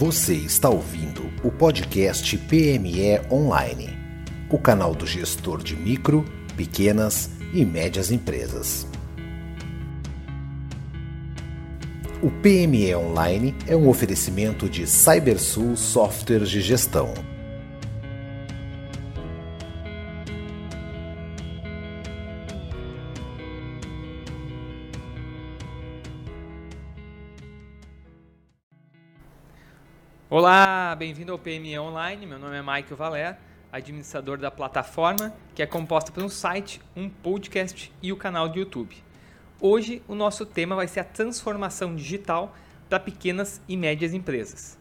Você está ouvindo o podcast PME Online, o canal do gestor de micro, pequenas e médias empresas. O PME Online é um oferecimento de CyberSul Softwares de Gestão. Olá, bem-vindo ao PME Online. Meu nome é Michael Valer, administrador da plataforma, que é composta por um site, um podcast e o canal de YouTube. Hoje, o nosso tema vai ser a transformação digital para pequenas e médias empresas.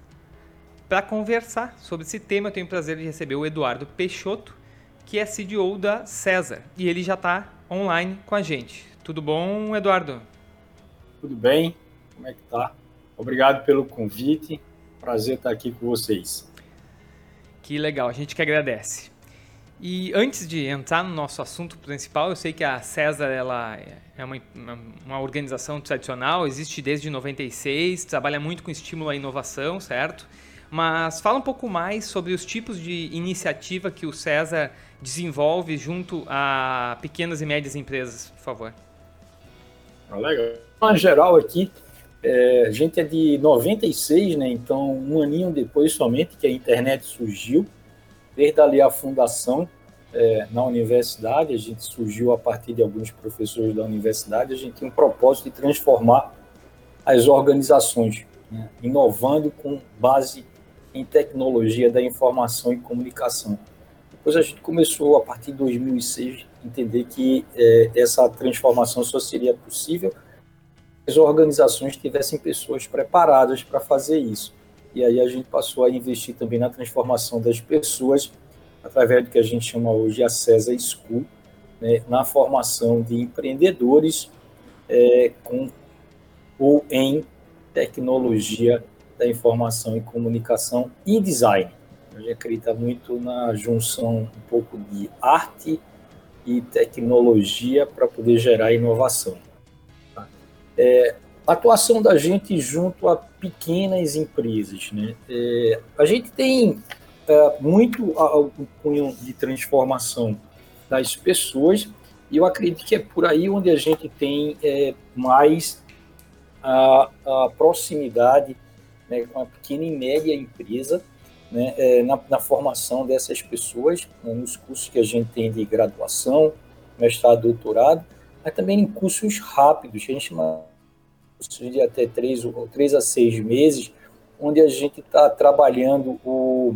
Para conversar sobre esse tema, eu tenho o prazer de receber o Eduardo Peixoto, que é CDO da César, e ele já está online com a gente. Tudo bom, Eduardo? Tudo bem? Como é que tá? Obrigado pelo convite. Prazer estar aqui com vocês. Que legal, a gente que agradece. E antes de entrar no nosso assunto principal, eu sei que a César ela é uma, uma organização tradicional, existe desde 96, trabalha muito com estímulo à inovação, certo? Mas fala um pouco mais sobre os tipos de iniciativa que o César desenvolve junto a pequenas e médias empresas, por favor. Legal. Em geral aqui, é, a gente é de 96, né? Então, um aninho depois somente que a internet surgiu, desde ali a fundação é, na universidade, a gente surgiu a partir de alguns professores da universidade, a gente tinha um propósito de transformar as organizações, né? inovando com base em tecnologia da informação e comunicação. Depois a gente começou, a partir de 2006, a entender que é, essa transformação só seria possível as organizações tivessem pessoas preparadas para fazer isso. E aí a gente passou a investir também na transformação das pessoas, através do que a gente chama hoje a CESA School, né, na formação de empreendedores é, com ou em tecnologia da informação e comunicação e design. A gente acredita muito na junção um pouco de arte e tecnologia para poder gerar inovação. É, atuação da gente junto a pequenas empresas. Né? É, a gente tem é, muito o cunho de transformação das pessoas e eu acredito que é por aí onde a gente tem é, mais a, a proximidade né, com a pequena e média empresa né, é, na, na, formação dessas pessoas, né, nos cursos que a gente tem de graduação, mestrado, doutorado, mas também em cursos rápidos, a gente de até três, três a seis meses, onde a gente está trabalhando o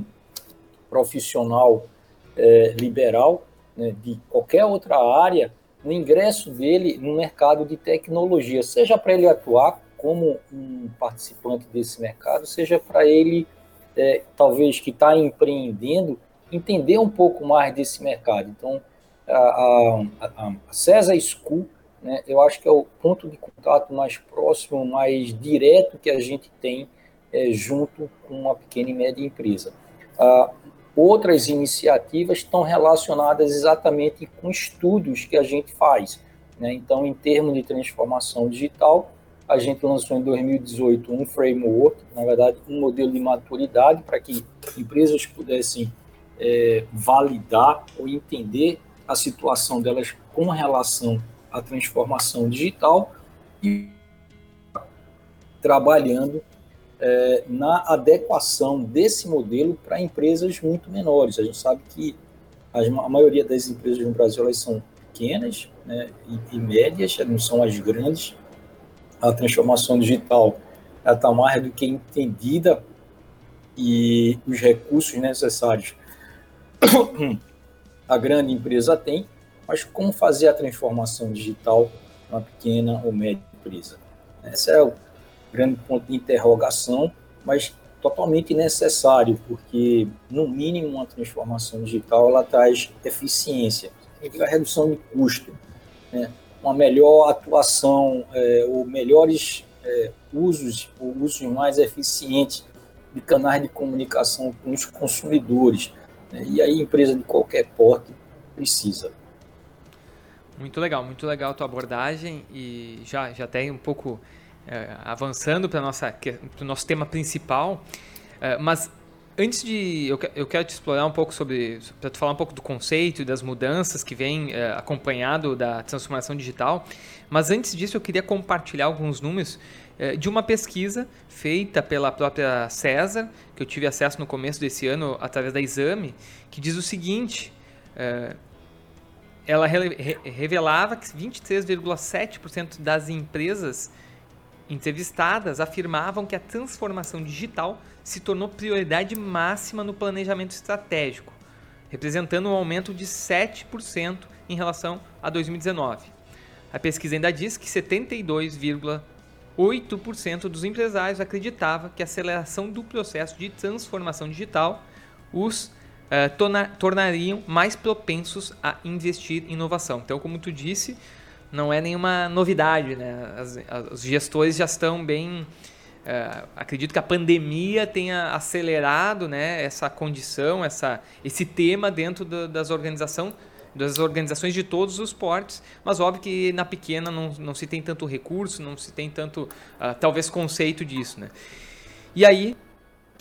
profissional é, liberal né, de qualquer outra área no ingresso dele no mercado de tecnologia, seja para ele atuar como um participante desse mercado, seja para ele, é, talvez que está empreendendo, entender um pouco mais desse mercado. Então, a, a, a, César School né, eu acho que é o ponto de contato mais próximo, mais direto que a gente tem é, junto com uma pequena e média empresa. Ah, outras iniciativas estão relacionadas exatamente com estudos que a gente faz. Né? Então, em termos de transformação digital, a gente lançou em 2018 um framework, na verdade, um modelo de maturidade para que empresas pudessem é, validar ou entender a situação delas com relação a transformação digital e trabalhando é, na adequação desse modelo para empresas muito menores. A gente sabe que a maioria das empresas no Brasil elas são pequenas né, e, e, médias, não são as grandes. A transformação digital está mais do que entendida e os recursos necessários a grande empresa tem, mas como fazer a transformação digital uma pequena ou média empresa? Esse é o grande ponto de interrogação, mas totalmente necessário, porque, no mínimo, uma transformação digital ela traz eficiência, a redução de custo, né? uma melhor atuação, é, ou melhores é, usos, ou usos mais eficientes de canais de comunicação com os consumidores. Né? E aí, empresa de qualquer porte precisa. Muito legal, muito legal a tua abordagem e já, já tem um pouco é, avançando para o nosso tema principal. Uh, mas antes de. Eu, eu quero te explorar um pouco sobre. para te falar um pouco do conceito e das mudanças que vem uh, acompanhado da transformação digital. Mas antes disso, eu queria compartilhar alguns números uh, de uma pesquisa feita pela própria César, que eu tive acesso no começo desse ano através da Exame, que diz o seguinte. Ela re revelava que 23,7% das empresas entrevistadas afirmavam que a transformação digital se tornou prioridade máxima no planejamento estratégico, representando um aumento de 7% em relação a 2019. A pesquisa ainda diz que 72,8% dos empresários acreditava que a aceleração do processo de transformação digital os uh, torna tornariam mais propensos a investir em inovação. Então, como tu disse, não é nenhuma novidade, né? As, as, os gestores já estão bem é, acredito que a pandemia tenha acelerado né, essa condição, essa, esse tema dentro do, das organizações das organizações de todos os portes, mas óbvio que na pequena não, não se tem tanto recurso, não se tem tanto, uh, talvez, conceito disso. Né? E aí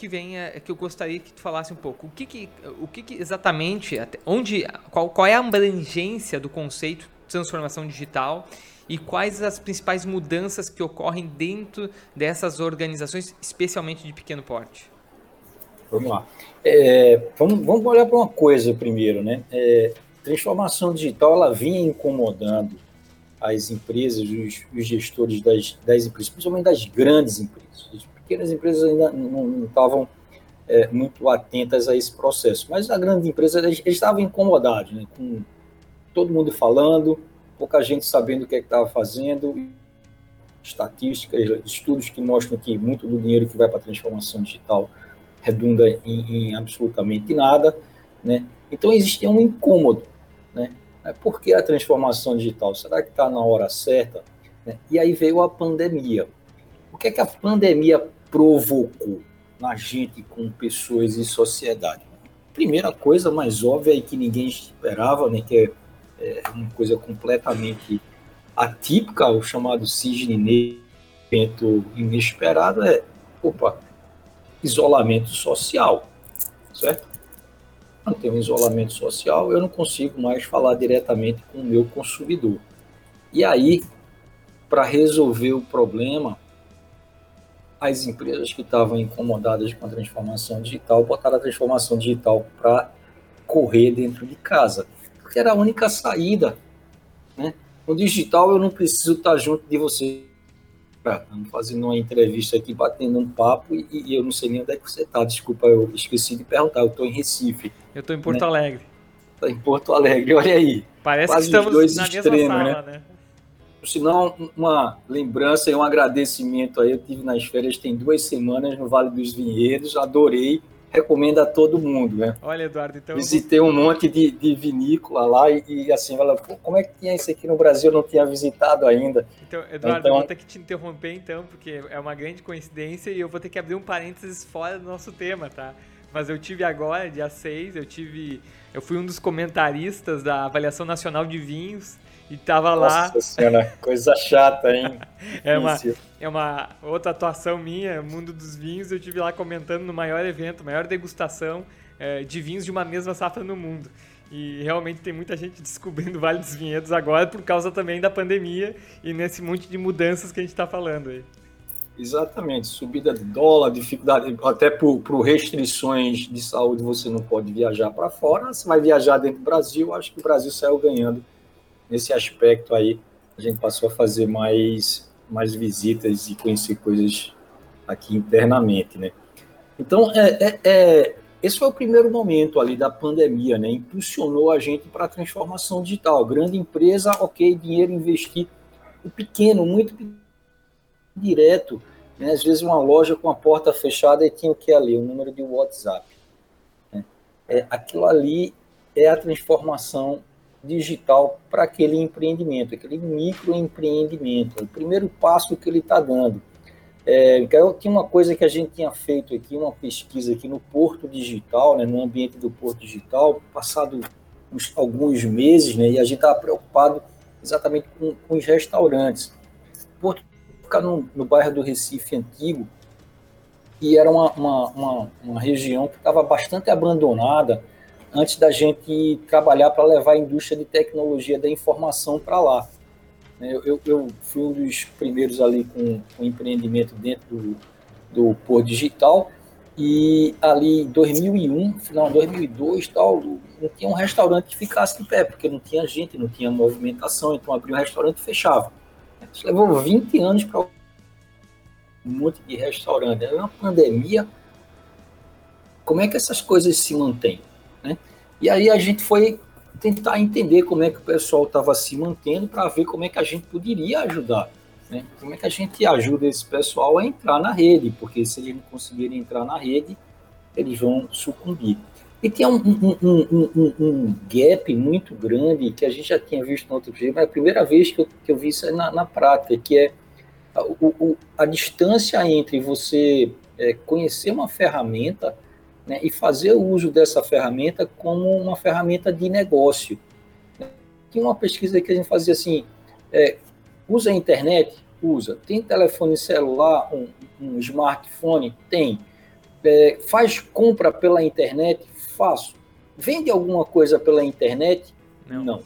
que vem é, que eu gostaria que tu falasse um pouco. O que, que, o que, que exatamente, onde, qual, qual é a abrangência do conceito de transformação digital e quais as principais mudanças que ocorrem dentro dessas organizações, especialmente de pequeno porte? Vamos lá. É, vamos, vamos olhar para uma coisa primeiro, né? É, transformação digital ela vinha incomodando as empresas, os, os gestores das, das, empresas, principalmente das grandes empresas. As pequenas empresas ainda não, estavam é, muito atentas a esse processo, mas a grande empresa estavam incomodados, né? Com todo mundo falando, pouca gente sabendo o que é estava fazendo, estatísticas, estudos que mostram que muito do dinheiro que vai para a transformação digital redunda em, em, absolutamente nada, né? Então existia um incômodo, né? Por que a transformação digital? Será que está na hora certa? Né? E aí veio a pandemia. O que é que a pandemia provocou na gente, com pessoas e sociedade? Primeira coisa mais óbvia e que ninguém esperava, né? Que é é uma coisa completamente atípica, o chamado cisne negro, inesperado, é, opa, isolamento social, certo? Não tem um isolamento social, eu não consigo mais falar diretamente com o meu consumidor. E aí, para resolver o problema, as empresas que estavam incomodadas com a transformação digital botaram a transformação digital para correr dentro de casa porque era a única saída. Né? No digital, eu não preciso estar junto de você. Estamos fazendo uma entrevista aqui, batendo um papo, e, e, eu não sei nem onde é que você está. Desculpa, eu esqueci de perguntar. Eu estou em Recife. Eu estou em Porto né? Alegre. Está em Porto Alegre, olha aí. Parece Quase que estamos na extremos, mesma sala, né? né? Sinal, uma lembrança e um agradecimento aí. Eu tive nas férias tem duas semanas no Vale dos Vinhedos, adorei recomendo a todo mundo, né? Olha, Eduardo, então. Visitei um monte de, de vinícola lá e, e assim, ela, como é que tinha isso aqui no Brasil? Eu não tinha visitado ainda. Então, Eduardo, então... vou ter que te interromper então, porque é uma grande coincidência e eu vou ter que abrir um parênteses fora do nosso tema, tá? Mas eu tive agora, dia 6, eu tive. Eu fui um dos comentaristas da Avaliação Nacional de Vinhos e tava lá. Nossa senhora, coisa chata, hein? é, uma, é uma outra atuação minha, Mundo dos Vinhos. Eu tive lá comentando no maior evento, maior degustação é, de vinhos de uma mesma safra no mundo. E realmente tem muita gente descobrindo o Vale dos Vinhedos agora por causa também da pandemia e nesse monte de mudanças que a gente está falando aí. Exatamente, subida de dólar, dificuldade, até por, por, restrições de saúde você não pode viajar para fora, você vai viajar dentro do Brasil, acho que o Brasil saiu ganhando nesse aspecto aí, a gente passou a fazer mais, mais visitas e conhecer coisas aqui internamente, né? Então, é, é, é, esse foi o primeiro momento ali da pandemia, né? Impulsionou a gente para a transformação digital. Grande empresa, ok, dinheiro investir. O pequeno, muito direto. Né? Às vezes uma loja com a porta fechada e tinha o que ali? O número de WhatsApp. Né? É, aquilo ali é a transformação digital para aquele empreendimento, aquele microempreendimento. O primeiro passo que ele está dando. É, então, tinha uma coisa que a gente tinha feito aqui, uma pesquisa aqui no Porto Digital, né, no ambiente do Porto Digital, passado uns, alguns meses, né, e a gente estava preocupado exatamente com, com, os restaurantes. Porto fica no, no bairro do Recife Antigo, e era uma, uma, uma, uma região que estava bastante abandonada antes da gente trabalhar para levar a indústria de tecnologia da informação para lá. Né, eu, eu, fui um dos primeiros ali com, com empreendimento dentro do, do Por Digital, e ali em 2001, final de 2002, tal, não tinha um restaurante que ficasse de pé, porque não tinha gente, não tinha movimentação, então abriu um restaurante e fechava. Isso levou 20 anos para um monte de restaurante. É uma pandemia. Como é que essas coisas se mantêm? E aí a gente foi tentar entender como é que o pessoal estava se mantendo para ver como é que a gente poderia ajudar. Né? Como é que a gente ajuda esse pessoal a entrar na rede? Porque se eles não conseguirem entrar na rede, eles vão sucumbir. E tem um, um, um, um, gap muito grande que a gente já tinha visto no outro dia, mas é a primeira vez que eu, que eu vi isso na, na prática, que é a, o, a distância entre você é, conhecer uma ferramenta né, e fazer o uso dessa ferramenta como uma ferramenta de negócio. Tinha uma pesquisa que a gente fazia assim, é, usa a internet? Usa. Tem telefone celular, um, um smartphone? Tem. É, faz compra pela internet? Faço. Vende alguma coisa pela internet? Não. Não.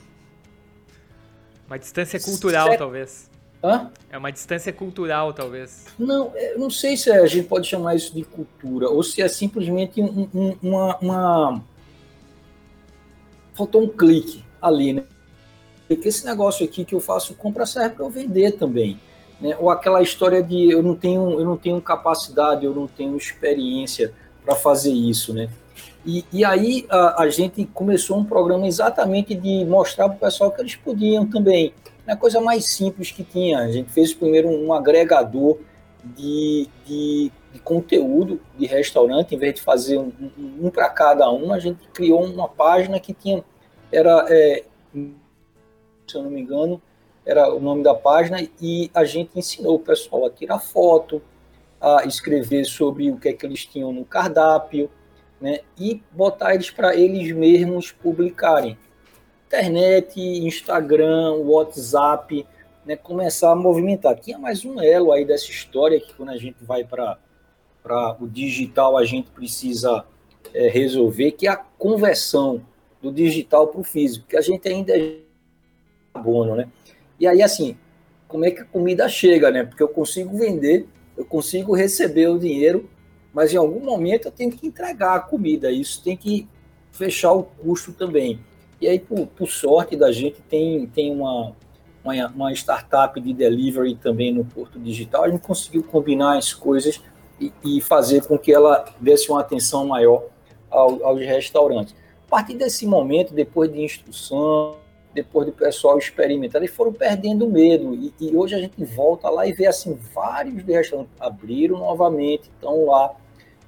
Uma distância cultural, talvez. Hã? É uma distância cultural, talvez. Não, é, não sei se a gente pode chamar isso de cultura, ou se é simplesmente um, um, uma, uma. Faltou um clique ali, né? Porque esse negócio aqui que eu faço compra serve para eu vender também. Né? Ou aquela história de eu não tenho, eu não tenho capacidade, eu não tenho experiência para fazer isso, né? E, e aí a, a, gente começou um programa exatamente de mostrar para o pessoal que eles podiam também é a coisa mais simples que tinha. A gente fez primeiro um agregador de, de, de conteúdo de restaurante, em vez de fazer um, um, um para cada um, a gente criou uma página que tinha, era, é, se eu não me engano, era o nome da página, e a gente ensinou o pessoal a tirar foto, a escrever sobre o que é que eles tinham no cardápio, né, e botar eles para eles mesmos publicarem internet, Instagram, WhatsApp, né, começar a movimentar. Tinha mais um elo aí dessa história que quando a gente vai para o digital a gente precisa é, resolver, que é a conversão do digital para o físico, que a gente ainda é carbono, né? E aí, assim, como é que a comida chega, né? Porque eu consigo vender, eu consigo receber o dinheiro, mas em algum momento eu tenho que entregar a comida, isso tem que fechar o custo também. E aí, por, por sorte da gente, tem, tem uma, uma, uma, startup de delivery também no Porto Digital. A gente conseguiu combinar as coisas e, e fazer com que ela desse uma atenção maior ao, aos restaurantes. A partir desse momento, depois de instrução, depois do pessoal experimentar, eles foram perdendo medo. E, e, hoje a gente volta lá e vê assim, vários restaurantes abriram novamente, estão lá,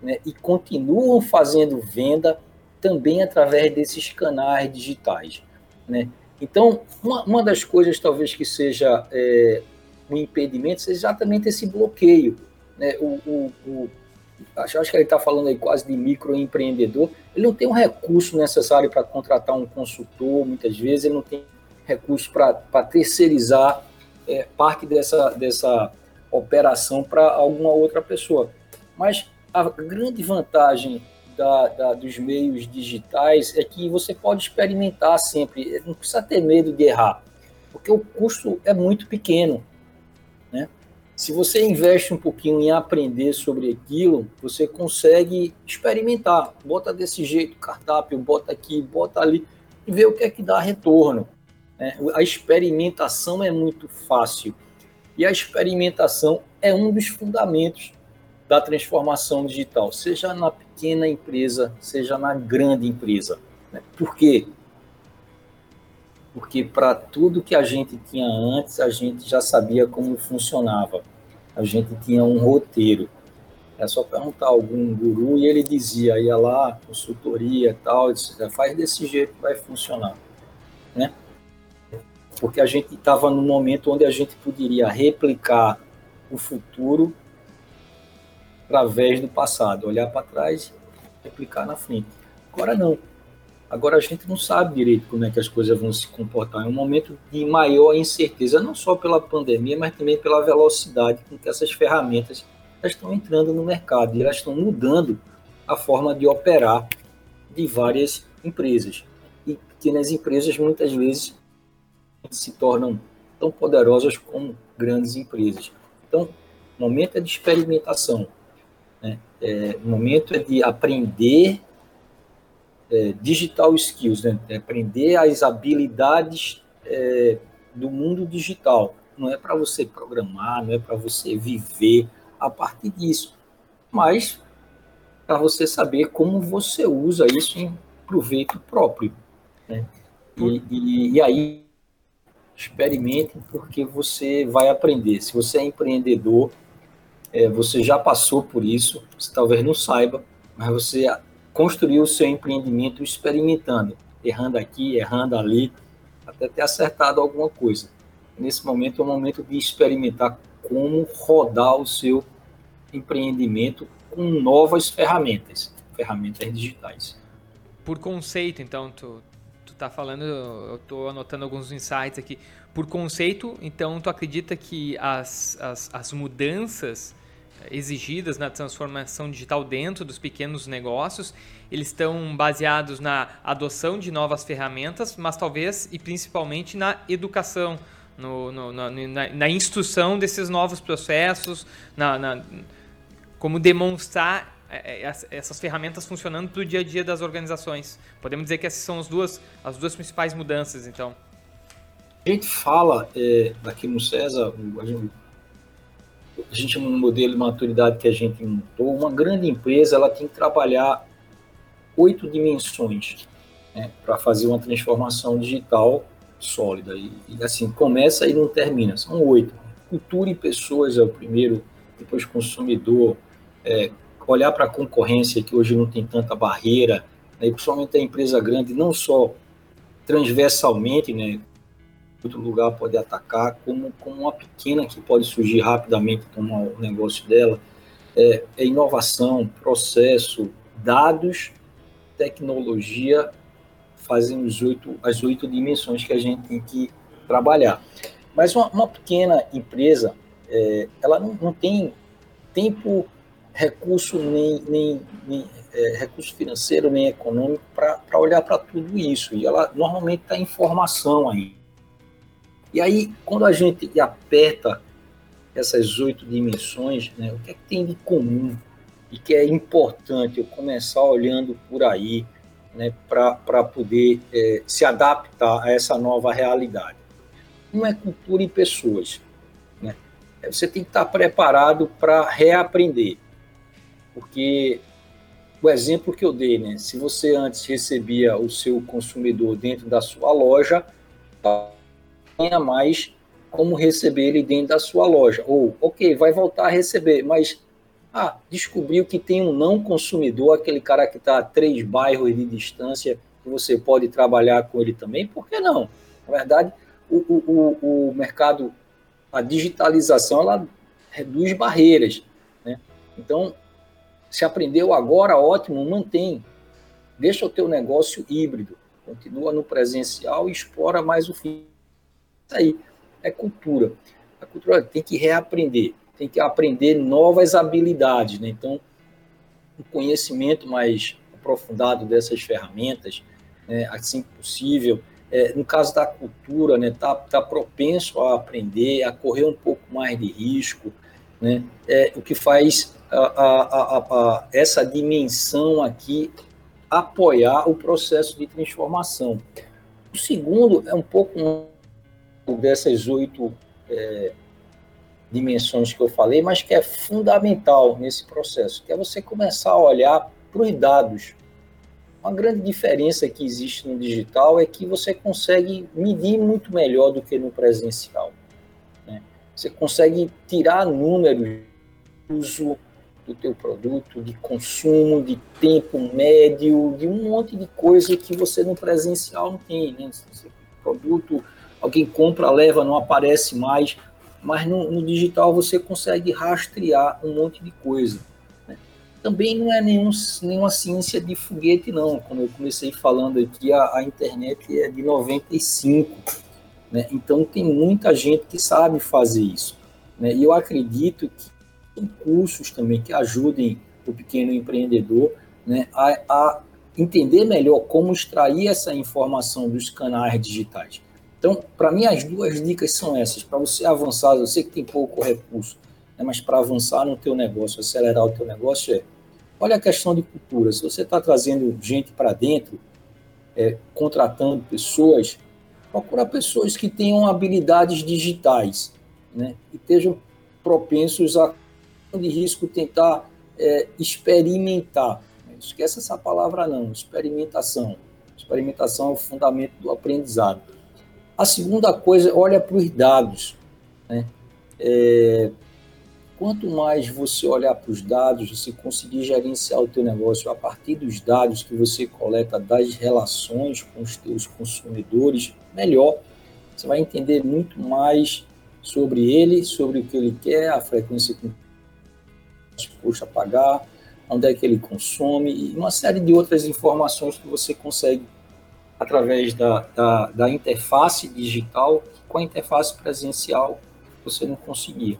né, e continuam fazendo venda também através desses canais digitais. Né? Então, uma, uma das coisas talvez que seja é, um impedimento seja exatamente esse bloqueio. Né? O, o, o acho, acho que ele está falando aí quase de microempreendedor, ele não tem um recurso necessário para contratar um consultor, muitas vezes ele não tem recurso para terceirizar é, parte dessa, dessa operação para alguma outra pessoa. Mas a grande vantagem da, da, dos meios digitais é que você pode experimentar sempre, não precisa ter medo de errar, porque o custo é muito pequeno. Né? Se você investe um pouquinho em aprender sobre aquilo, você consegue experimentar. Bota desse jeito, cardápio, bota aqui, bota ali, e vê o que é que dá retorno. Né? A experimentação é muito fácil. E a experimentação é um dos fundamentos da transformação digital, seja na pequena empresa, seja na grande empresa. Né? Por quê? Porque para tudo que a gente tinha antes, a gente já sabia como funcionava. A gente tinha um roteiro. É só perguntar a algum guru e ele dizia, ia lá, consultoria tal, disse, faz desse jeito vai funcionar. Né? Porque a gente estava no momento onde a gente poderia replicar o futuro através do passado, olhar para trás e replicar na frente. Agora não. Agora a gente não sabe direito como é que as coisas vão se comportar. É um momento de maior incerteza, não só pela pandemia, mas também pela velocidade com que essas ferramentas estão entrando no mercado e elas estão mudando a forma de operar de várias empresas. E pequenas empresas muitas vezes se tornam tão poderosas como grandes empresas. Então, o momento é de experimentação. Né? É, o momento é de aprender é, digital skills, né? É aprender as habilidades é, do mundo digital. Não é para você programar, não é para você viver a partir disso, mas para você saber como você usa isso em proveito próprio. Né? E, e, e aí, experimente, porque você vai aprender. Se você é empreendedor, é, você já passou por isso, você talvez não saiba, mas você construiu o seu empreendimento experimentando, errando aqui, errando ali, até ter acertado alguma coisa. Nesse momento é o momento de experimentar como rodar o seu empreendimento com novas ferramentas, ferramentas digitais. Por conceito, então, tu, tu tá falando, eu estou anotando alguns insights aqui. Por conceito, então, tu acredita que as, as, as mudanças exigidas na transformação digital dentro dos pequenos negócios, eles estão baseados na adoção de novas ferramentas, mas talvez e principalmente na educação, no, no, na, na, instrução desses novos processos, na, na como demonstrar é, é, essas ferramentas funcionando para o dia a dia das organizações. Podemos dizer que essas são as duas, as duas principais mudanças, então. Gente fala é, aqui no César, a gente, a gente no modelo de maturidade que a gente montou, uma grande empresa ela tem que trabalhar oito dimensões né, para fazer uma transformação digital sólida. E, e, assim, começa e não termina, são oito. Cultura e pessoas é o primeiro, depois consumidor, é, olhar para a concorrência, que hoje não tem tanta barreira, né, principalmente a empresa grande, não só transversalmente, né, outro lugar pode atacar, como, como uma pequena que pode surgir rapidamente tomar o negócio dela. É, é inovação, processo, dados, tecnologia fazem os oito, as oito dimensões que a gente tem que trabalhar. Mas uma, uma pequena empresa, é, ela não, não, tem tempo, recurso, nem, nem, nem é, recurso financeiro, nem econômico para olhar para tudo isso. E ela normalmente está em formação aí. E aí, quando a gente aperta essas oito dimensões, né, o que, é que tem de comum e que é importante eu começar olhando por aí né, para poder é, se adaptar a essa nova realidade? Não é cultura e pessoas. Né? Você tem que estar preparado para reaprender. Porque o exemplo que eu dei, né, se você antes recebia o seu consumidor dentro da sua loja, tenha mais como receber ele dentro da sua loja. Ou, ok, vai voltar a receber, mas ah, descobriu que tem um não consumidor, aquele cara que está a três bairros de distância, que você pode trabalhar com ele também, por que não? Na verdade, o, o, o mercado, a digitalização, ela reduz barreiras. Né? Então, se aprendeu agora, ótimo, mantém. Deixa o teu negócio híbrido, continua no presencial e explora mais o fim isso aí é cultura. A cultura tem que reaprender, tem que aprender novas habilidades. Né? Então, um conhecimento mais aprofundado dessas ferramentas, né, assim que possível. É, no caso da cultura, né, tá, tá propenso a aprender, a correr um pouco mais de risco, né, é, o que faz a, a, a, essa dimensão aqui apoiar o processo de transformação. O segundo é um pouco dessas oito é, dimensões que eu falei, mas que é fundamental nesse processo, que é você começar a olhar para os dados. Uma grande diferença que existe no digital é que você consegue medir muito melhor do que no presencial. Né? Você consegue tirar números do uso do teu produto, de consumo, de tempo médio, de um monte de coisa que você no presencial não tem. Né? produto alguém compra, leva, não aparece mais, mas no, no digital você consegue rastrear um monte de coisa. Né? Também não é nenhum, nenhuma ciência de foguete, não. Como eu comecei falando aqui, a, a internet é de 95. Né? Então tem muita gente que sabe fazer isso. Né? E eu acredito que cursos também que ajudem o pequeno empreendedor né, a, a entender melhor como extrair essa informação dos canais digitais. Então, para mim, as duas dicas são essas. Para você avançar, eu sei que tem pouco recurso, né, mas para avançar no teu negócio, acelerar o teu negócio, é olha a questão de cultura. Se você está trazendo gente para dentro, é, contratando pessoas, procura pessoas que tenham habilidades digitais né, e estejam propensos a de risco tentar é, experimentar. Esquece essa palavra não, experimentação. Experimentação é o fundamento do aprendizado. A segunda coisa, olha para os dados. Né? É, quanto mais você olhar para os dados, você conseguir gerenciar o teu negócio a partir dos dados que você coleta das relações com os teus consumidores, melhor. Você vai entender muito mais sobre ele, sobre o que ele quer, a frequência que disposto a pagar, onde é que ele consome, e uma série de outras informações que você consegue através da, da, da interface digital, com a interface presencial você não conseguia.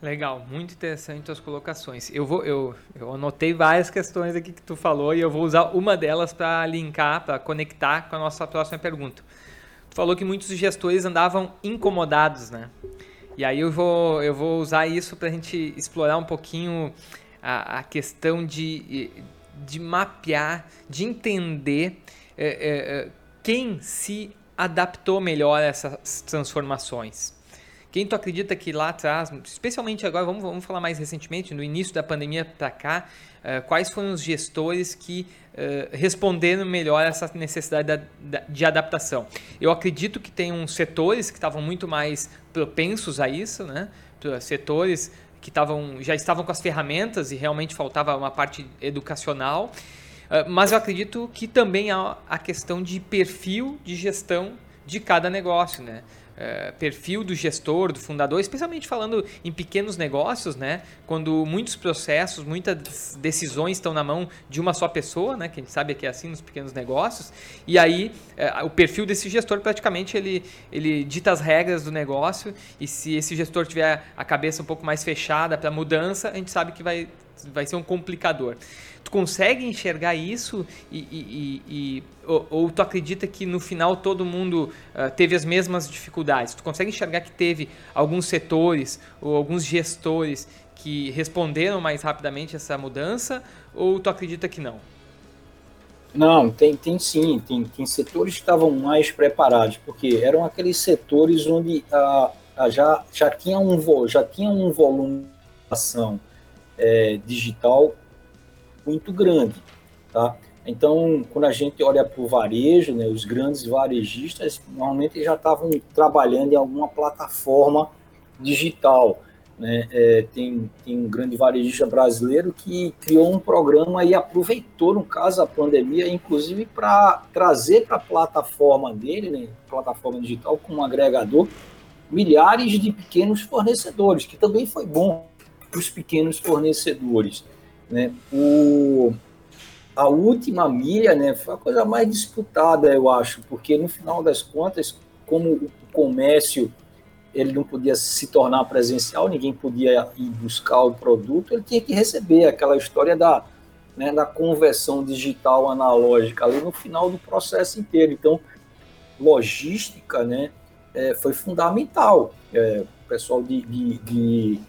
Legal, muito interessante as colocações. Eu vou, eu, eu anotei várias questões aqui que tu falou e eu vou usar uma delas para linkar, para conectar com a nossa próxima pergunta. Tu falou que muitos gestores andavam incomodados, né? E aí eu vou, eu vou usar isso para a gente explorar um pouquinho a, a, questão de, de mapear, de entender é, é, é, quem se adaptou melhor a essas transformações. Quem tu acredita que lá atrás, especialmente agora, vamos, vamos falar mais recentemente, no início da pandemia para cá, uh, quais foram os gestores que uh, responderam melhor a essa necessidade da, da, de adaptação? Eu acredito que tem uns setores que estavam muito mais propensos a isso, né? setores que tavam, já estavam com as ferramentas e realmente faltava uma parte educacional. Uh, mas eu acredito que também há a questão de perfil de gestão de cada negócio, né? Eh, perfil do gestor, do fundador, especialmente falando em pequenos negócios, né? Quando muitos processos, muitas decisões estão na mão de uma só pessoa, né? Que a gente sabe que é assim nos pequenos negócios. E aí uh, o perfil desse gestor praticamente ele, ele dita as regras do negócio. E se esse gestor tiver a cabeça um pouco mais fechada para mudança, a gente sabe que vai, vai ser um complicador. Tu consegue enxergar isso e, e, e ou, ou, tu acredita que no final todo mundo uh, teve as mesmas dificuldades? Tu consegue enxergar que teve alguns setores ou alguns gestores que responderam mais rapidamente essa mudança ou tu acredita que não? Não, tem, tem sim, tem, tem setores que estavam mais preparados, porque eram aqueles setores onde uh, uh, já, já, tinha um, já tinha um volume de ação é, digital muito grande, tá? Então, quando a gente olha para o varejo, né, os grandes varejistas normalmente já estavam trabalhando em alguma plataforma digital. Né? É, tem, tem um grande varejista brasileiro que criou um programa e aproveitou, no caso, a pandemia, inclusive para trazer para a plataforma dele, né, plataforma digital, como agregador, milhares de pequenos fornecedores, que também foi bom para os pequenos fornecedores. Né? O, a última milha né, foi a coisa mais disputada, eu acho, porque no final das contas, como o comércio ele não podia se tornar presencial, ninguém podia ir buscar o produto, ele tinha que receber aquela história da, né, da conversão digital analógica ali no final do processo inteiro. Então, logística né, é, foi fundamental. É, o pessoal de, de, de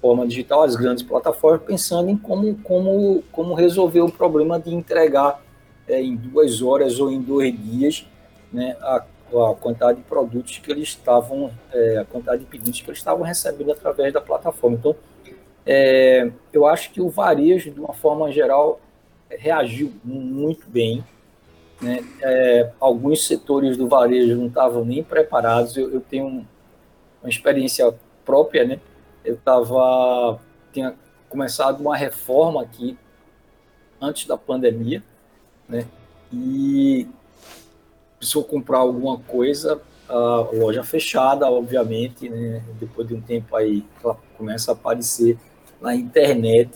forma digital, as grandes plataformas, pensando em como, como, como resolver o problema de entregar é, em duas horas ou em dois dias né, a, a quantidade de produtos que eles estavam, é, a quantidade de pedidos que eles estavam recebendo através da plataforma. Então, é, eu acho que o varejo, de uma forma geral, reagiu muito bem. Né? É, alguns setores do varejo não estavam nem preparados. Eu, eu tenho uma experiência própria, né? Eu estava tinha começado uma reforma aqui antes da pandemia, né? E precisou comprar alguma coisa, a loja fechada, obviamente, né? Depois de um tempo aí ela começa a aparecer na internet,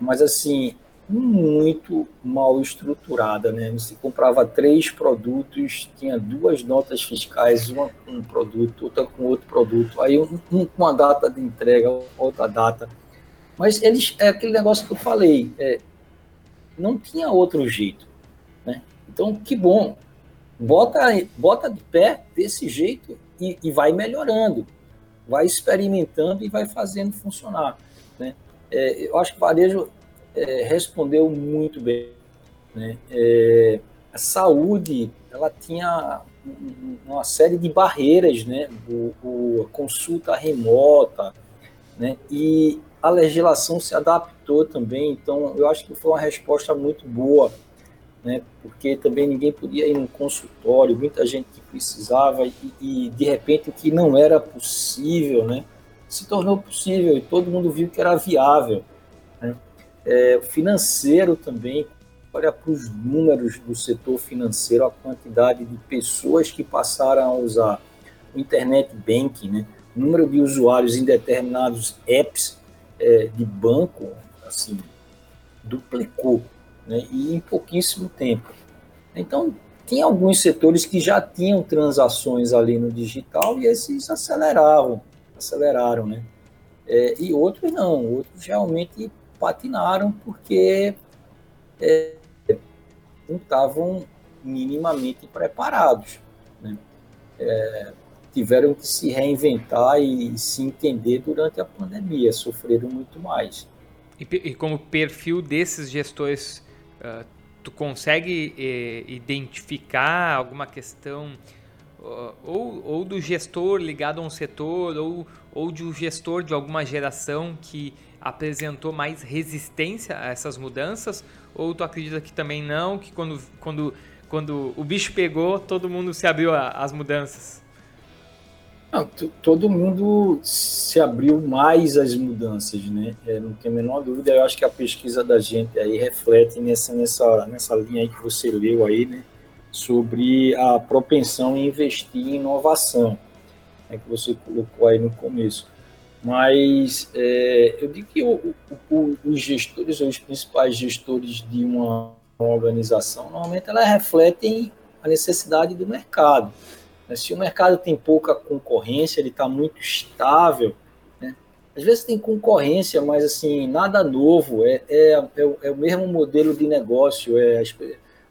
mas assim muito mal estruturada, né? Você comprava três produtos, tinha duas notas fiscais, uma com um produto, outra com outro produto, aí um, um com uma data de entrega, outra data. Mas eles, é aquele negócio que eu falei, é, não tinha outro jeito, né? Então, que bom, bota, bota de pé desse jeito e, e vai melhorando, vai experimentando e vai fazendo funcionar, né? É, eu acho que o varejo é, respondeu muito bem. Né? É, a saúde, ela tinha uma série de barreiras, né? O, o, a consulta remota, né? E a legislação se adaptou também. Então, eu acho que foi uma resposta muito boa, né? Porque também ninguém podia ir no consultório, muita gente que precisava e, e de repente o que não era possível, né? Se tornou possível e todo mundo viu que era viável. É, financeiro também, olha para os números do setor financeiro, a quantidade de pessoas que passaram a usar o internet banking, né? o número de usuários em determinados apps é, de banco, assim, duplicou, né? e em pouquíssimo tempo. Então, tem alguns setores que já tinham transações ali no digital e esses aceleravam, aceleraram, né? É, e outros não, outros realmente patinaram porque é, não estavam minimamente preparados. Né? É, tiveram que se reinventar e se entender durante a pandemia, sofreram muito mais. E, e como perfil desses gestores, uh, tu consegue eh, identificar alguma questão uh, ou, ou do gestor ligado a um setor ou, ou de um gestor de alguma geração que apresentou mais resistência a essas mudanças? Ou tu acredita que também não, que quando, quando, quando o bicho pegou, todo mundo se abriu às mudanças? Não, todo mundo se abriu mais às mudanças, né? É, não tem a menor dúvida. Eu acho que a pesquisa da gente aí reflete nessa, nessa, nessa linha aí que você leu aí, né? Sobre a propensão em investir em inovação, né? que você colocou aí no começo. Mas é, eu digo que o, o, os gestores, ou os principais gestores de uma, uma organização, normalmente elas refletem a necessidade do mercado. Né? Se o mercado tem pouca concorrência, ele está muito estável, né? às vezes tem concorrência, mas assim, nada novo, é, é, é, é o mesmo modelo de negócio, é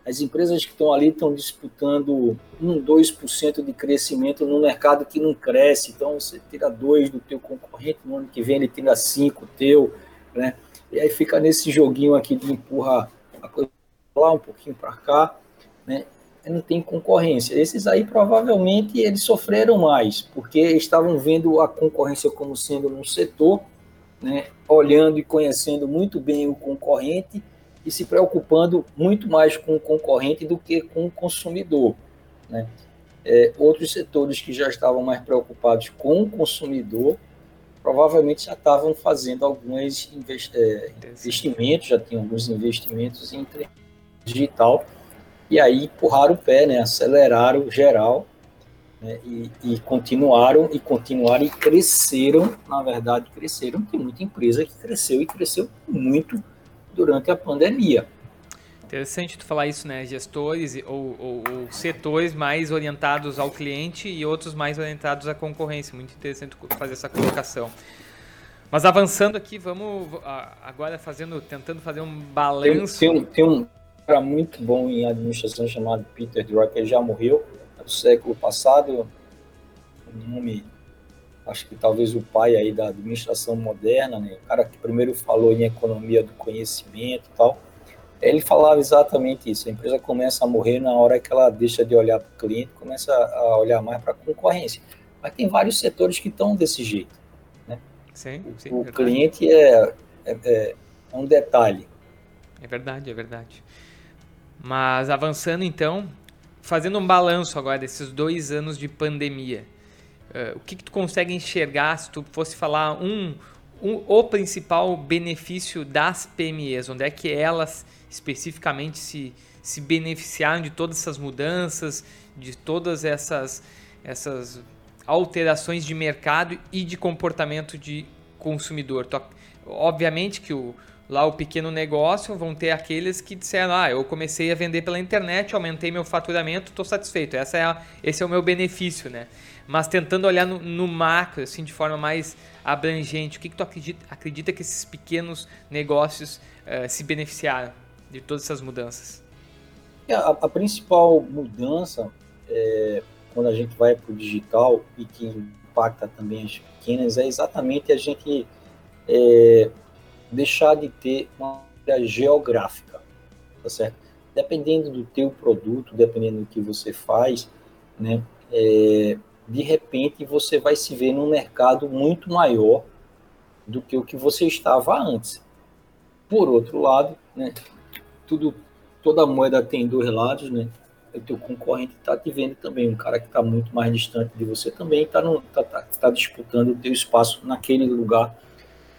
as empresas que estão ali estão disputando 1, 2% de crescimento no mercado que não cresce. Então, você tira 2 do teu concorrente, no ano que vem ele tira 5 teu, né? E aí fica nesse joguinho aqui de empurrar a coisa lá um pouquinho para cá, né? E não tem concorrência. Esses aí provavelmente eles sofreram mais, porque estavam vendo a concorrência como sendo um setor, né? Olhando e conhecendo muito bem o concorrente e se preocupando muito mais com o concorrente do que com o consumidor. Né? É, outros setores que já estavam mais preocupados com o consumidor provavelmente já estavam fazendo alguns é, investimentos, já tinham alguns investimentos em digital, e aí empurraram o pé, né, aceleraram geral, né, e, e, continuaram, e continuaram, e cresceram, na verdade cresceram, tem muita empresa que cresceu, e cresceu muito durante a pandemia. Interessante tu falar isso, né? Gestores ou, ou, ou, setores mais orientados ao cliente e outros mais orientados à concorrência. Muito interessante fazer essa colocação. Mas avançando aqui, vamos agora fazendo, tentando fazer um balanço. Tem, tem, tem um cara muito bom em administração chamado Peter Drucker, ele já morreu no século passado. O nome acho que talvez o pai aí da administração moderna, né? o cara que primeiro falou em economia do conhecimento e tal, ele falava exatamente isso. A empresa começa a morrer na hora que ela deixa de olhar para o cliente, começa a olhar mais para a concorrência. Mas tem vários setores que estão desse jeito. Né? Sim, sim, o, o cliente é, é, é um detalhe. É verdade, é verdade. Mas avançando então, fazendo um balanço agora desses dois anos de pandemia, o que, que, tu consegue enxergar se tu fosse falar um, um, o principal benefício das PMEs? Onde é que elas especificamente se, se beneficiaram de todas essas mudanças, de todas essas, essas alterações de mercado e de comportamento de consumidor? Tu, obviamente que o, lá o pequeno negócio, vão ter aqueles que disseram: ah, eu comecei a vender pela internet, aumentei meu faturamento, estou satisfeito. Essa é a, esse é o meu benefício, né? Mas tentando olhar no, no macro, assim, de forma mais abrangente, o que, que tu acredita, acredita que esses pequenos negócios uh, se beneficiaram de todas essas mudanças? É, a, a principal mudança, é, quando a gente vai para o digital e que impacta também as pequenas, é exatamente a gente é, deixar de ter uma área geográfica, tá certo? Dependendo do teu produto, dependendo do que você faz, né, é, de repente você vai se ver num mercado muito maior do que o que você estava antes. Por outro lado, né, tudo, toda moeda tem dois lados, né? O teu concorrente está te vendo também, um cara que está muito mais distante de você também está tá, tá, tá disputando o teu espaço naquele lugar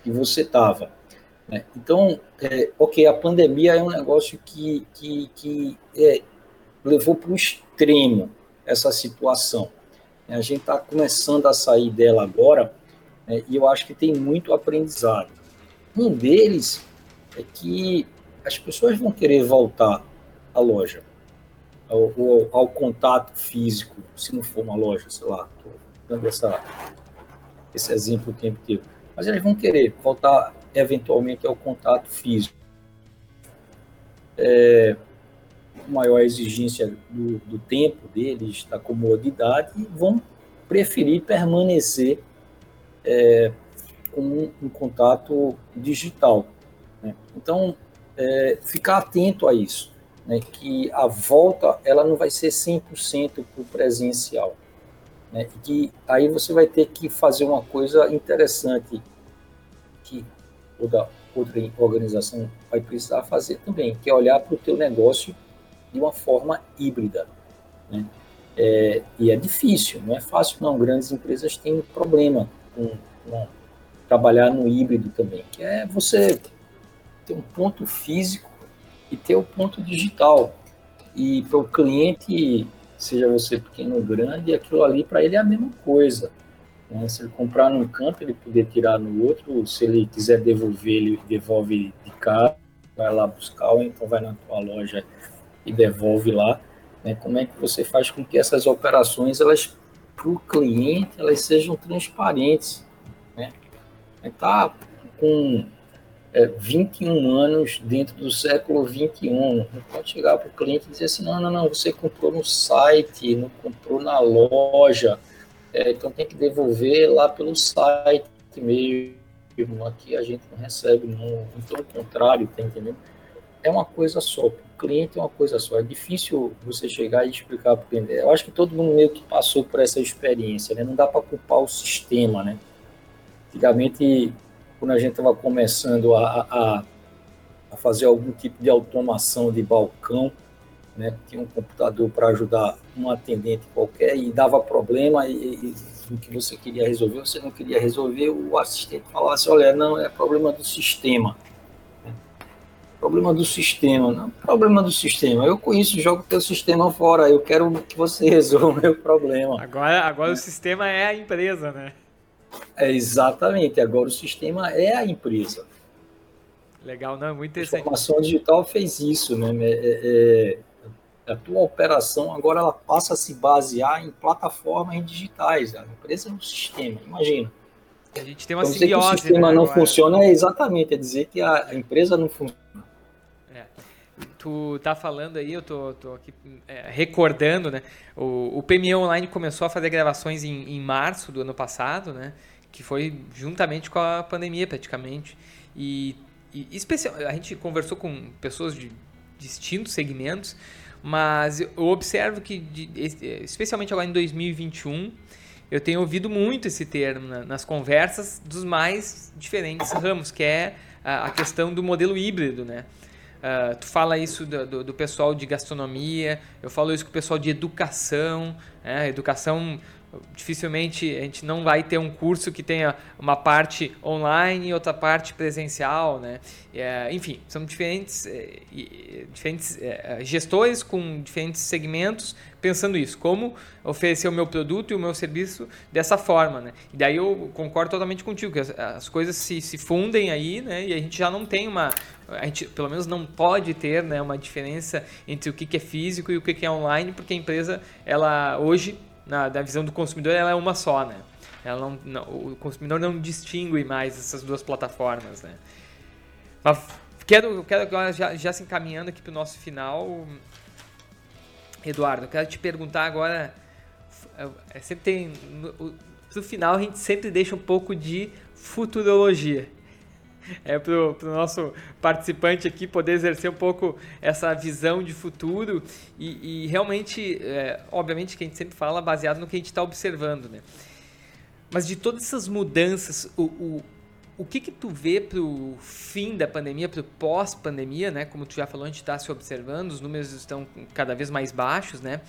que você estava. Né? Então, é, ok, a pandemia é um negócio que, que, que é, levou para o extremo essa situação. A gente está começando a sair dela agora né, e eu acho que tem muito aprendizado. Um deles é que as pessoas vão querer voltar à loja, ao, ao, ao contato físico, se não for uma loja, sei lá, estou dando essa, esse exemplo o tempo inteiro. Mas eles vão querer voltar eventualmente ao contato físico. É, maior exigência do, do, tempo deles, da comodidade, e vão preferir permanecer é, com um, um, contato digital. Né? Então, é, ficar atento a isso, né? que a volta ela não vai ser 100% para o presencial. Né? que aí você vai ter que fazer uma coisa interessante que toda outra organização vai precisar fazer também, que é olhar para o teu negócio de uma forma híbrida. Né? É, e é difícil, não é fácil não. Grandes empresas têm problema com, com trabalhar no híbrido também, que é você ter um ponto físico e ter o um ponto digital. E para o cliente, seja você pequeno ou grande, aquilo ali para ele é a mesma coisa. Né? Se ele comprar num canto, ele poder tirar no outro. Se ele quiser devolver, ele devolve de casa, vai lá buscar, ou então vai na tua loja e devolve lá. Né? Como é que você faz com que essas operações, elas para o cliente, elas sejam transparentes? Né? Está com é, 21 anos dentro do século 21. Não pode chegar para o cliente e dizer assim, não, não, não, você comprou no site, não comprou na loja, é, então tem que devolver lá pelo site mesmo. Aqui a gente não recebe, não. Então, ao contrário, tá entendendo? É uma coisa só. Cliente é uma coisa só. É difícil você chegar e explicar para o cliente. Eu acho que todo mundo meio que passou por essa experiência, né? Não dá para culpar o sistema, né? Antigamente, quando a gente estava começando a, a, a fazer algum tipo de automação de balcão, né? Tinha um computador para ajudar um atendente qualquer e dava problema e, o que você queria resolver, você não queria resolver, o assistente falasse, olha, não, é problema do sistema. Problema do sistema, não, problema do sistema. Eu conheço, jogo teu sistema fora, eu quero que você resolva o meu problema. Agora, agora o sistema é a empresa, né? É exatamente, agora o sistema é a empresa. Legal, não, muito interessante. A transformação digital fez isso, né? É, é, a tua operação agora ela passa a se basear em plataformas digitais. A empresa é um sistema, imagina. A gente tem uma então, simbiose. Dizer que o sistema né, não agora. funciona é exatamente, é dizer que a, empresa não funciona. É. Tu tá falando aí, eu tô, tô aqui é, recordando, né? O, o PME Online começou a fazer gravações em, em março do ano passado, né? Que foi juntamente com a pandemia, praticamente. E, e especial, a gente conversou com pessoas de distintos segmentos, mas eu observo que, especialmente agora em 2021, eu tenho ouvido muito esse termo nas conversas dos mais diferentes ramos, que é a questão do modelo híbrido, né? Uh, tu fala isso do, do, do, pessoal de gastronomia, eu falo isso com o pessoal de educação, É, educação dificilmente a gente não vai ter um curso que tenha uma parte online e outra parte presencial, né? É, enfim, são diferentes, é, diferentes é, gestores com diferentes segmentos pensando isso, como oferecer o meu produto e o meu serviço dessa forma, né? E daí eu concordo totalmente contigo, que as, as coisas se, se fundem aí, né? E a gente já não tem uma, a gente pelo menos não pode ter né, uma diferença entre o que é físico e o que é online, porque a empresa, ela hoje na, da visão do consumidor, ela é uma só, né? Ela não, não, o consumidor não distingue mais essas duas plataformas, né? Mas quero, quero agora, já, já se encaminhando aqui para o nosso final, Eduardo, quero te perguntar agora, é, sempre tem, no, no final a gente sempre deixa um pouco de futurologia é para o nosso participante aqui poder exercer um pouco essa visão de futuro e, e realmente, é, obviamente que a gente sempre fala baseado no que a gente está observando, né? Mas de todas essas mudanças, o, o, o que que tu vê para o fim da pandemia, para o pós-pandemia, né? Como tu já falou, a gente está se observando, os números estão cada vez mais baixos, né?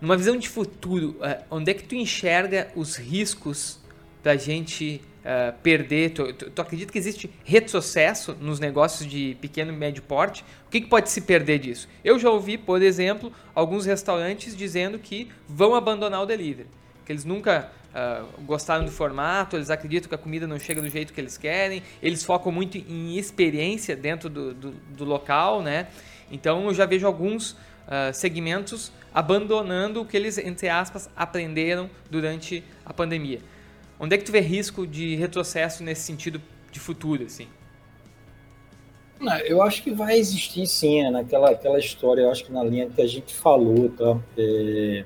Numa visão de futuro, é, onde é que tu enxerga os riscos para a gente uh, perder? Tu, tu, tu, acredita que existe retrocesso nos negócios de pequeno e médio porte? O que, que, pode se perder disso? Eu já ouvi, por exemplo, alguns restaurantes dizendo que vão abandonar o delivery, que eles nunca uh, gostaram do formato, eles acreditam que a comida não chega do jeito que eles querem, eles focam muito em experiência dentro do, do, do local, né? Então eu já vejo alguns uh, segmentos abandonando o que eles, entre aspas, aprenderam durante a pandemia. Onde é que tu vê risco de retrocesso nesse sentido de futuro, assim? Não, eu acho que vai existir sim, é naquela aquela história, eu acho que na linha que a gente falou, tá? É...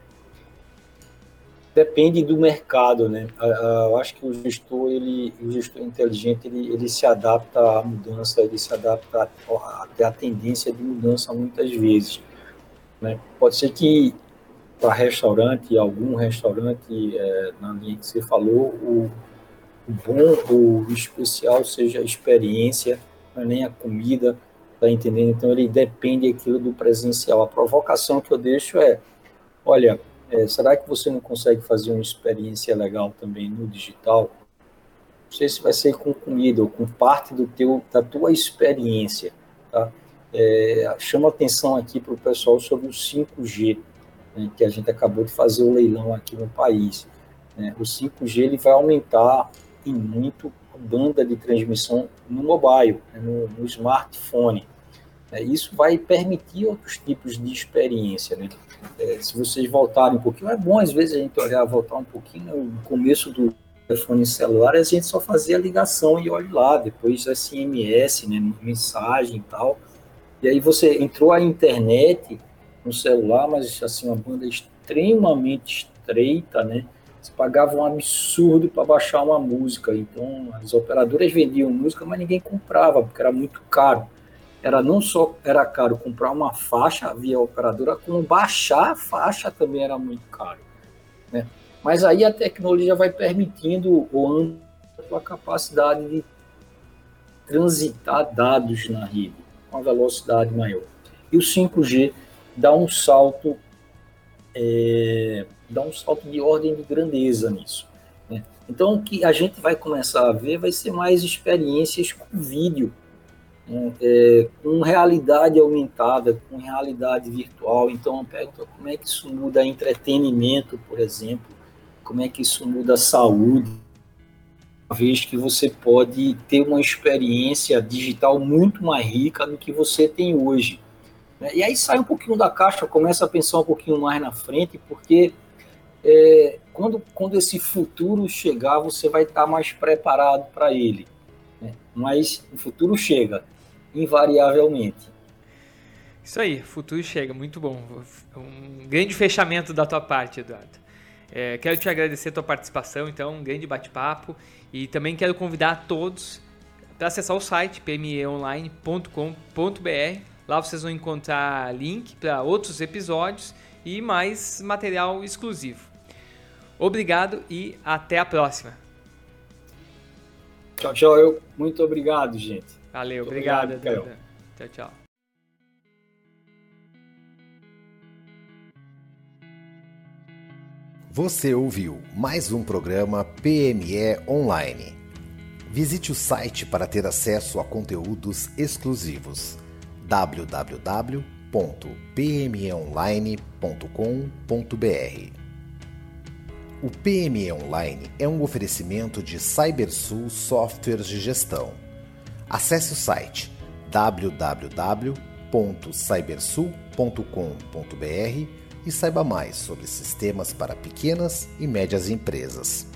Depende do mercado, né? Eu acho que o gestor, ele, o gestor inteligente, ele, ele se adapta à mudança, ele se adapta até à tendência de mudança muitas vezes. Né? Pode ser que para restaurante, algum restaurante, é, na linha que você falou, o, o bom, o especial seja a experiência, é nem a comida, tá entendendo? Então ele depende aquilo do presencial. A provocação que eu deixo é, olha, é, será que você não consegue fazer uma experiência legal também no digital? Não sei se vai ser com comida ou com parte do teu, da tua experiência, tá? É, chama atenção aqui para o pessoal sobre o 5G né, que a gente acabou de fazer o leilão aqui no país. Né, o 5G ele vai aumentar em muito a banda de transmissão no mobile, né, no, no, smartphone. É, isso vai permitir outros tipos de experiência. Né? É, se vocês voltarem um pouquinho, é bom às vezes a gente olhar, voltar um pouquinho no começo do telefone celular, a gente só fazia ligação e olha lá, depois SMS, né, mensagem e tal. E aí você entrou a internet, no celular, mas assim, uma banda extremamente estreita, né? Você pagava um absurdo para baixar uma música. Então, as operadoras vendiam música, mas ninguém comprava, porque era muito caro. Era não só era caro comprar uma faixa via operadora, como baixar a faixa também era muito caro. Né? Mas aí a tecnologia vai permitindo ou a capacidade de transitar dados na rede com uma velocidade maior. E o 5G dá um salto, é, dá um salto de ordem de grandeza nisso. Né? Então, o que a gente vai começar a ver vai ser mais experiências com vídeo, né? é, com realidade aumentada, com realidade virtual. Então, eu pergunto como é que isso muda entretenimento, por exemplo, como é que isso muda a saúde, uma vez que você pode ter uma experiência digital muito mais rica do que você tem hoje. Né? E aí sai um pouquinho da caixa, começa a pensar um pouquinho mais na frente, porque é, quando, quando esse futuro chegar, você vai estar mais preparado para ele. Né? Mas o futuro chega, invariavelmente. Isso aí, futuro chega, muito bom. Um grande fechamento da tua parte, Eduardo. É, quero te agradecer a tua participação, então, um grande bate-papo. E também quero convidar todos para acessar o site pmeonline.com.br Lá vocês vão encontrar link para outros episódios e mais material exclusivo. Obrigado e até a próxima. Tchau, tchau. Eu, muito obrigado, gente. Valeu, muito obrigado. obrigado tchau, tchau. Você ouviu mais um programa PME Online. Visite o site para ter acesso a conteúdos exclusivos www.pmeonline.com.br. O PME Online é um oferecimento de CyberSul Softwares de Gestão. Acesse o site www.cybersul.com.br e saiba mais sobre sistemas para pequenas e médias empresas.